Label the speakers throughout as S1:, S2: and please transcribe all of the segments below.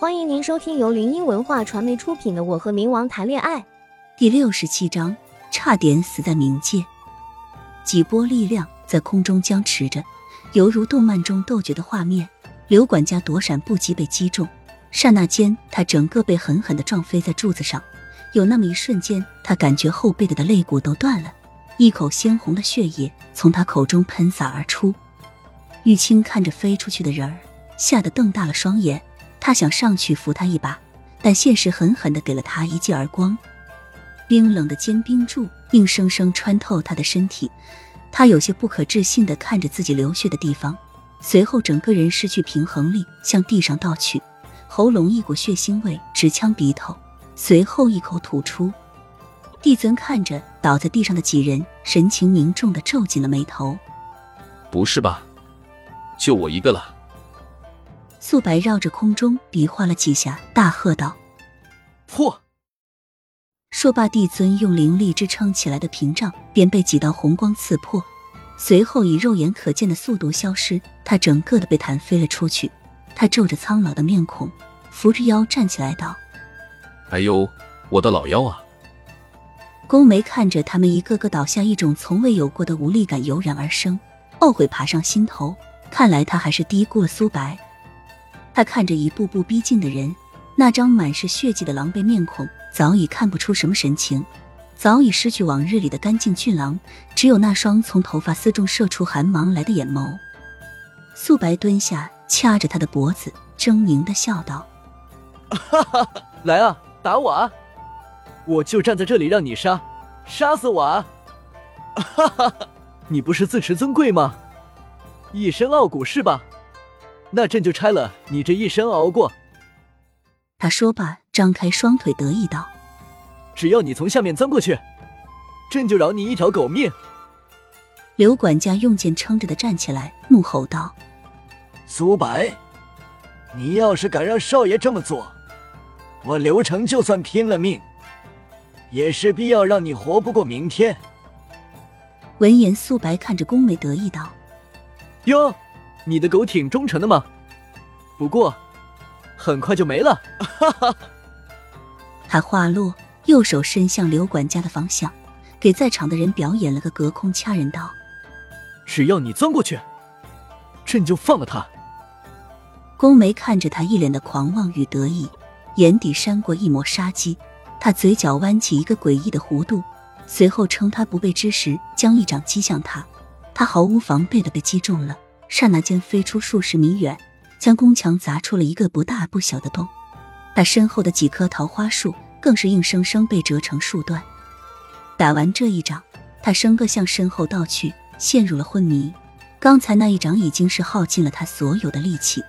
S1: 欢迎您收听由林音文化传媒出品的《我和冥王谈恋爱》
S2: 第六十七章，差点死在冥界。几波力量在空中僵持着，犹如动漫中斗角的画面。刘管家躲闪不及被击中，刹那间他整个被狠狠的撞飞在柱子上。有那么一瞬间，他感觉后背的的肋骨都断了，一口鲜红的血液从他口中喷洒而出。玉清看着飞出去的人儿，吓得瞪大了双眼。他想上去扶他一把，但现实狠狠的给了他一记耳光，冰冷的坚冰柱硬生生穿透他的身体。他有些不可置信的看着自己流血的地方，随后整个人失去平衡力，向地上倒去，喉咙一股血腥味直呛鼻头。随后一口吐出，帝尊看着倒在地上的几人，神情凝重的皱紧了眉头。
S3: 不是吧？就我一个了？
S2: 素白绕着空中比划了几下，大喝道：“
S3: 破！”
S2: 说罢，帝尊用灵力支撑起来的屏障便被几道红光刺破，随后以肉眼可见的速度消失。他整个的被弹飞了出去。他皱着苍老的面孔，扶着腰站起来道。
S3: 哎呦，我的老腰啊！
S2: 宫梅看着他们一个个倒下，一种从未有过的无力感油然而生，懊悔爬上心头。看来他还是低估了苏白。他看着一步步逼近的人，那张满是血迹的狼狈面孔早已看不出什么神情，早已失去往日里的干净俊朗，只有那双从头发丝中射出寒芒来的眼眸。素白蹲下，掐着他的脖子，狰狞的笑道：“
S4: 哈哈，来啊！”打我啊！我就站在这里让你杀，杀死我啊！哈哈，你不是自持尊贵吗？一身傲骨是吧？那朕就拆了你这一身熬过。
S2: 他说罢，张开双腿得意道：“
S4: 只要你从下面钻过去，朕就饶你一条狗命。”
S2: 刘管家用剑撑着的站起来，怒吼道：“
S5: 苏白，你要是敢让少爷这么做！”我刘成就算拼了命，也势必要让你活不过明天。
S2: 闻言，苏白看着宫梅得意道：“
S4: 哟，你的狗挺忠诚的嘛。不过，很快就没了。”哈哈。
S2: 他话落，右手伸向刘管家的方向，给在场的人表演了个隔空掐人刀：“
S4: 只要你钻过去，朕就放了他。”
S2: 宫梅看着他一脸的狂妄与得意。眼底闪过一抹杀机，他嘴角弯起一个诡异的弧度，随后趁他不备之时，将一掌击向他。他毫无防备的被击中了，刹那间飞出数十米远，将宫墙砸出了一个不大不小的洞。他身后的几棵桃花树更是硬生生被折成数段。打完这一掌，他生个向身后倒去，陷入了昏迷。刚才那一掌已经是耗尽了他所有的力气。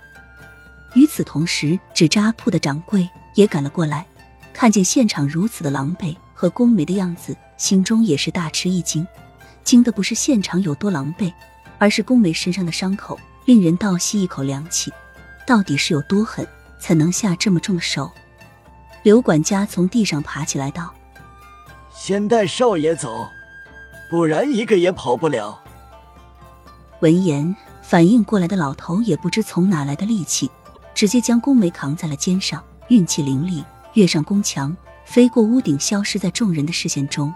S2: 与此同时，纸扎铺的掌柜。也赶了过来，看见现场如此的狼狈和宫梅的样子，心中也是大吃一惊。惊的不是现场有多狼狈，而是宫梅身上的伤口，令人倒吸一口凉气。到底是有多狠，才能下这么重的手？刘管家从地上爬起来道：“
S5: 先带少爷走，不然一个也跑不了。”
S2: 闻言，反应过来的老头也不知从哪来的力气，直接将宫梅扛在了肩上。运气凌厉，跃上宫墙，飞过屋顶，消失在众人的视线中。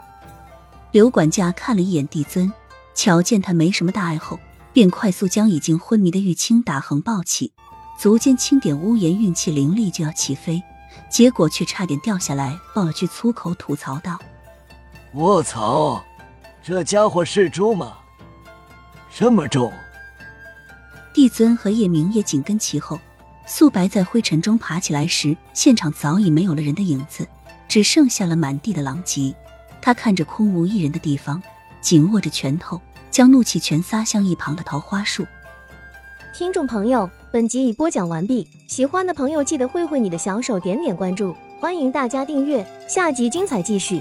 S2: 刘管家看了一眼帝尊，瞧见他没什么大碍后，便快速将已经昏迷的玉清打横抱起，足尖轻点屋檐，运气凌厉就要起飞，结果却差点掉下来，爆了句粗口，吐槽道：“
S5: 卧槽，这家伙是猪吗？这么重！”
S2: 帝尊和叶明也紧跟其后。素白在灰尘中爬起来时，现场早已没有了人的影子，只剩下了满地的狼藉。他看着空无一人的地方，紧握着拳头，将怒气全撒向一旁的桃花树。
S1: 听众朋友，本集已播讲完毕，喜欢的朋友记得挥挥你的小手，点点关注，欢迎大家订阅，下集精彩继续。